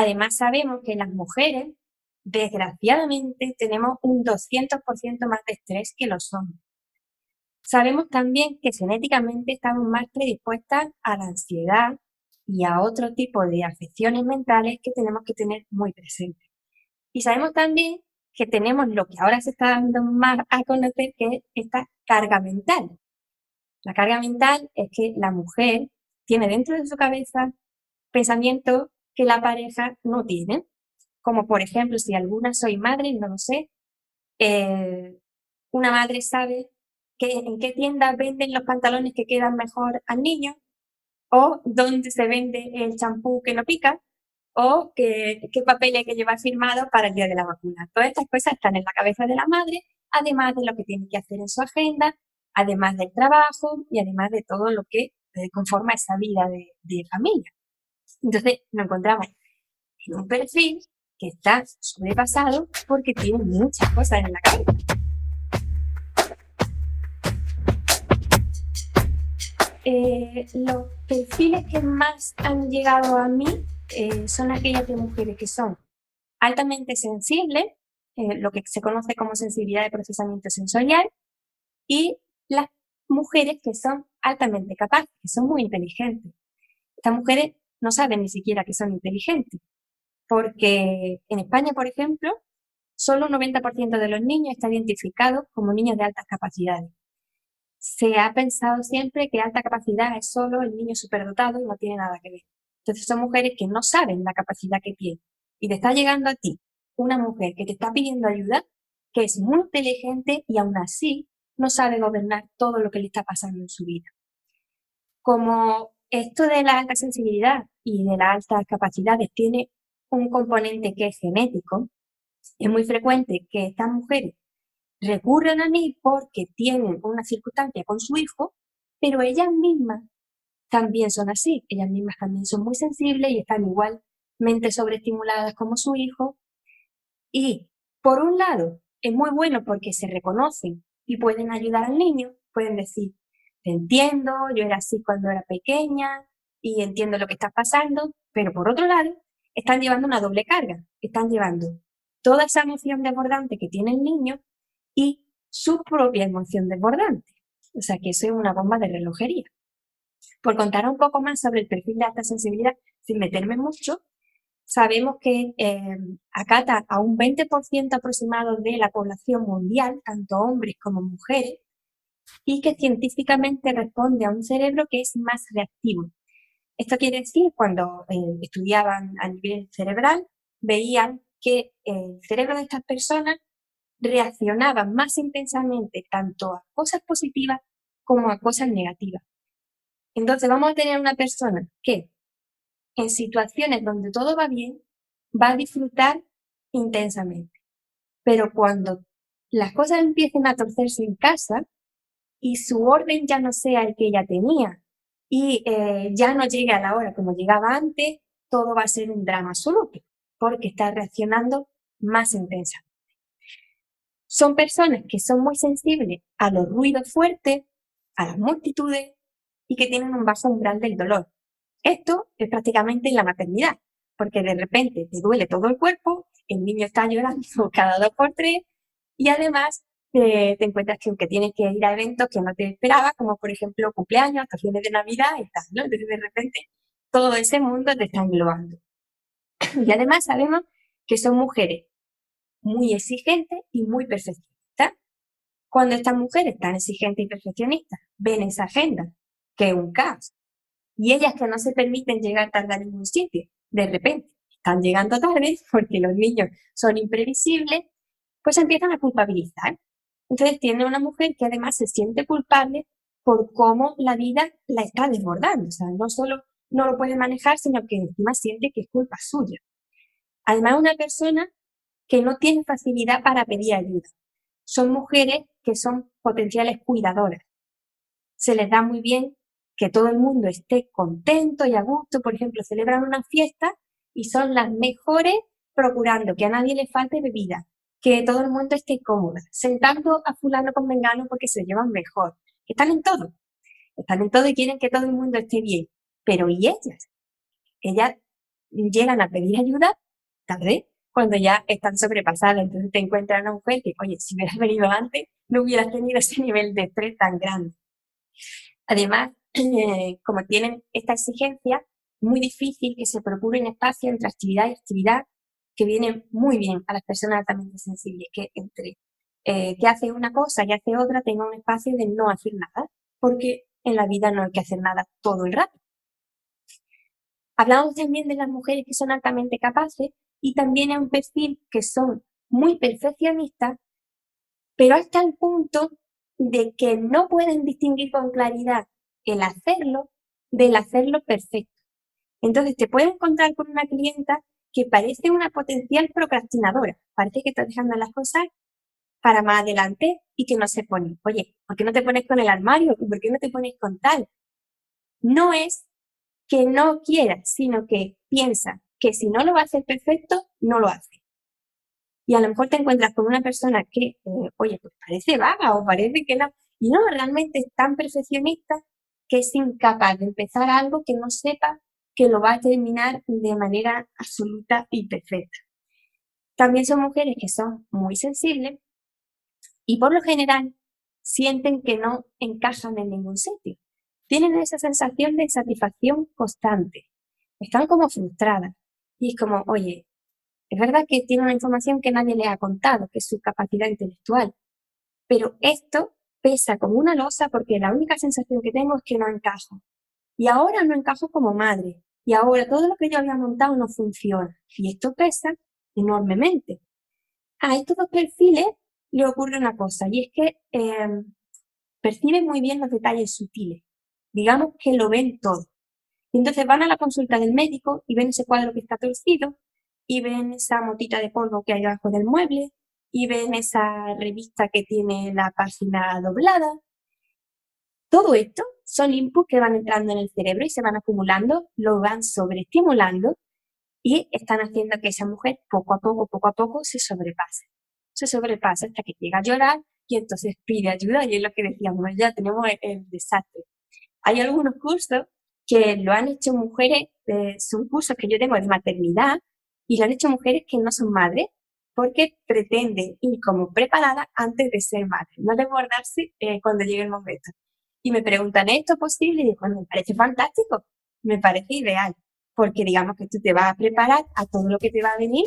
Además, sabemos que las mujeres, desgraciadamente, tenemos un 200% más de estrés que los hombres. Sabemos también que genéticamente estamos más predispuestas a la ansiedad y a otro tipo de afecciones mentales que tenemos que tener muy presentes. Y sabemos también que tenemos lo que ahora se está dando más a conocer, que es esta carga mental. La carga mental es que la mujer tiene dentro de su cabeza pensamientos que la pareja no tiene. Como por ejemplo, si alguna soy madre, no lo sé, eh, una madre sabe que, en qué tienda venden los pantalones que quedan mejor al niño, o dónde se vende el champú que no pica, o qué, qué papel hay que llevar firmado para el día de la vacuna. Todas estas cosas están en la cabeza de la madre, además de lo que tiene que hacer en su agenda, además del trabajo y además de todo lo que eh, conforma esa vida de, de familia. Entonces nos encontramos en un perfil que está sobrepasado porque tiene muchas cosas en la cabeza. Eh, los perfiles que más han llegado a mí eh, son aquellas de mujeres que son altamente sensibles, eh, lo que se conoce como sensibilidad de procesamiento sensorial, y las mujeres que son altamente capaces, que son muy inteligentes. Estas mujeres no saben ni siquiera que son inteligentes, porque en España, por ejemplo, solo un 90% de los niños está identificado como niños de altas capacidades. Se ha pensado siempre que alta capacidad es solo el niño superdotado y no tiene nada que ver. Entonces son mujeres que no saben la capacidad que tienen. Y te está llegando a ti una mujer que te está pidiendo ayuda, que es muy inteligente y aún así no sabe gobernar todo lo que le está pasando en su vida. Como esto de la alta sensibilidad y de las altas capacidades tiene un componente que es genético, es muy frecuente que estas mujeres recurran a mí porque tienen una circunstancia con su hijo, pero ellas mismas también son así, ellas mismas también son muy sensibles y están igualmente sobreestimuladas como su hijo. Y por un lado, es muy bueno porque se reconocen y pueden ayudar al niño, pueden decir, te entiendo, yo era así cuando era pequeña y entiendo lo que está pasando, pero por otro lado, están llevando una doble carga, están llevando toda esa emoción desbordante que tiene el niño y su propia emoción desbordante. O sea que eso es una bomba de relojería. Por contar un poco más sobre el perfil de alta sensibilidad, sin meterme mucho, sabemos que eh, acata a un 20% aproximado de la población mundial, tanto hombres como mujeres, y que científicamente responde a un cerebro que es más reactivo. Esto quiere decir, cuando eh, estudiaban a nivel cerebral, veían que el cerebro de estas personas reaccionaba más intensamente tanto a cosas positivas como a cosas negativas. Entonces vamos a tener una persona que en situaciones donde todo va bien, va a disfrutar intensamente. Pero cuando las cosas empiecen a torcerse en casa, y su orden ya no sea el que ella tenía y eh, ya no llegue a la hora como llegaba antes, todo va a ser un drama absoluto, porque está reaccionando más intensamente. Son personas que son muy sensibles a los ruidos fuertes, a las multitudes y que tienen un bajo umbral del dolor. Esto es prácticamente la maternidad, porque de repente te duele todo el cuerpo, el niño está llorando cada dos por tres y además te, encuentras que, tienes que ir a eventos que no te esperabas, como por ejemplo cumpleaños, estaciones de Navidad y tal, ¿no? Entonces de repente todo ese mundo te está englobando. Y además sabemos que son mujeres muy exigentes y muy perfeccionistas. Cuando estas mujeres tan exigentes y perfeccionistas ven esa agenda, que es un caos, y ellas que no se permiten llegar tarde a ningún sitio, de repente están llegando tarde porque los niños son imprevisibles, pues empiezan a culpabilizar. Entonces tiene una mujer que además se siente culpable por cómo la vida la está desbordando. O sea, no solo no lo puede manejar, sino que encima siente que es culpa suya. Además, una persona que no tiene facilidad para pedir ayuda. Son mujeres que son potenciales cuidadoras. Se les da muy bien que todo el mundo esté contento y a gusto. Por ejemplo, celebran una fiesta y son las mejores procurando que a nadie le falte bebida, que todo el mundo esté cómodo, sentando a fulano con mengano porque se llevan mejor. Están en todo. Están en todo y quieren que todo el mundo esté bien. Pero ¿y ellas? Ellas llegan a pedir ayuda tarde, cuando ya están sobrepasadas. Entonces te encuentras una mujer que, oye, si hubieras venido antes, no hubieras tenido ese nivel de estrés tan grande. Además, eh, como tienen esta exigencia, muy difícil que se procure un espacio entre actividad y actividad que viene muy bien a las personas altamente sensibles, que entre eh, que hace una cosa y hace otra tenga un espacio de no hacer nada, porque en la vida no hay que hacer nada todo el rato. Hablamos también de las mujeres que son altamente capaces y también hay un perfil que son muy perfeccionistas, pero hasta el punto de que no pueden distinguir con claridad el hacerlo del hacerlo perfecto. Entonces te puedes encontrar con una clienta que parece una potencial procrastinadora, parece que está dejando las cosas para más adelante y que no se pone. Oye, ¿por qué no te pones con el armario? ¿Y por qué no te pones con tal? No es que no quiera, sino que piensa que si no lo va a hacer perfecto, no lo hace. Y a lo mejor te encuentras con una persona que, eh, oye, pues parece vaga o parece que no, y no, realmente es tan perfeccionista que es incapaz de empezar algo que no sepa que lo va a terminar de manera absoluta y perfecta. También son mujeres que son muy sensibles y por lo general sienten que no encajan en ningún sitio. Tienen esa sensación de satisfacción constante. Están como frustradas. Y es como, oye, es verdad que tiene una información que nadie le ha contado, que es su capacidad intelectual. Pero esto pesa como una losa porque la única sensación que tengo es que no encajo. Y ahora no encajo como madre. Y ahora todo lo que yo había montado no funciona. Y esto pesa enormemente. A estos dos perfiles le ocurre una cosa, y es que eh, perciben muy bien los detalles sutiles. Digamos que lo ven todo. Y entonces van a la consulta del médico y ven ese cuadro que está torcido, y ven esa motita de polvo que hay debajo del mueble, y ven esa revista que tiene la página doblada. Todo esto son inputs que van entrando en el cerebro y se van acumulando, lo van sobreestimulando y están haciendo que esa mujer poco a poco, poco a poco se sobrepase. Se sobrepasa hasta que llega a llorar y entonces pide ayuda y es lo que decíamos, ya tenemos el, desastre. Hay algunos cursos que lo han hecho mujeres, eh, son cursos que yo tengo de maternidad y lo han hecho mujeres que no son madres porque pretenden ir como preparada antes de ser madre, no desbordarse eh, cuando llegue el momento. Y me preguntan, ¿esto es posible? Y digo, bueno, me parece fantástico, me parece ideal, porque digamos que tú te vas a preparar a todo lo que te va a venir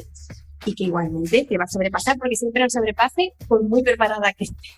y que igualmente te va a sobrepasar, porque siempre el sobrepase por muy preparada que estés.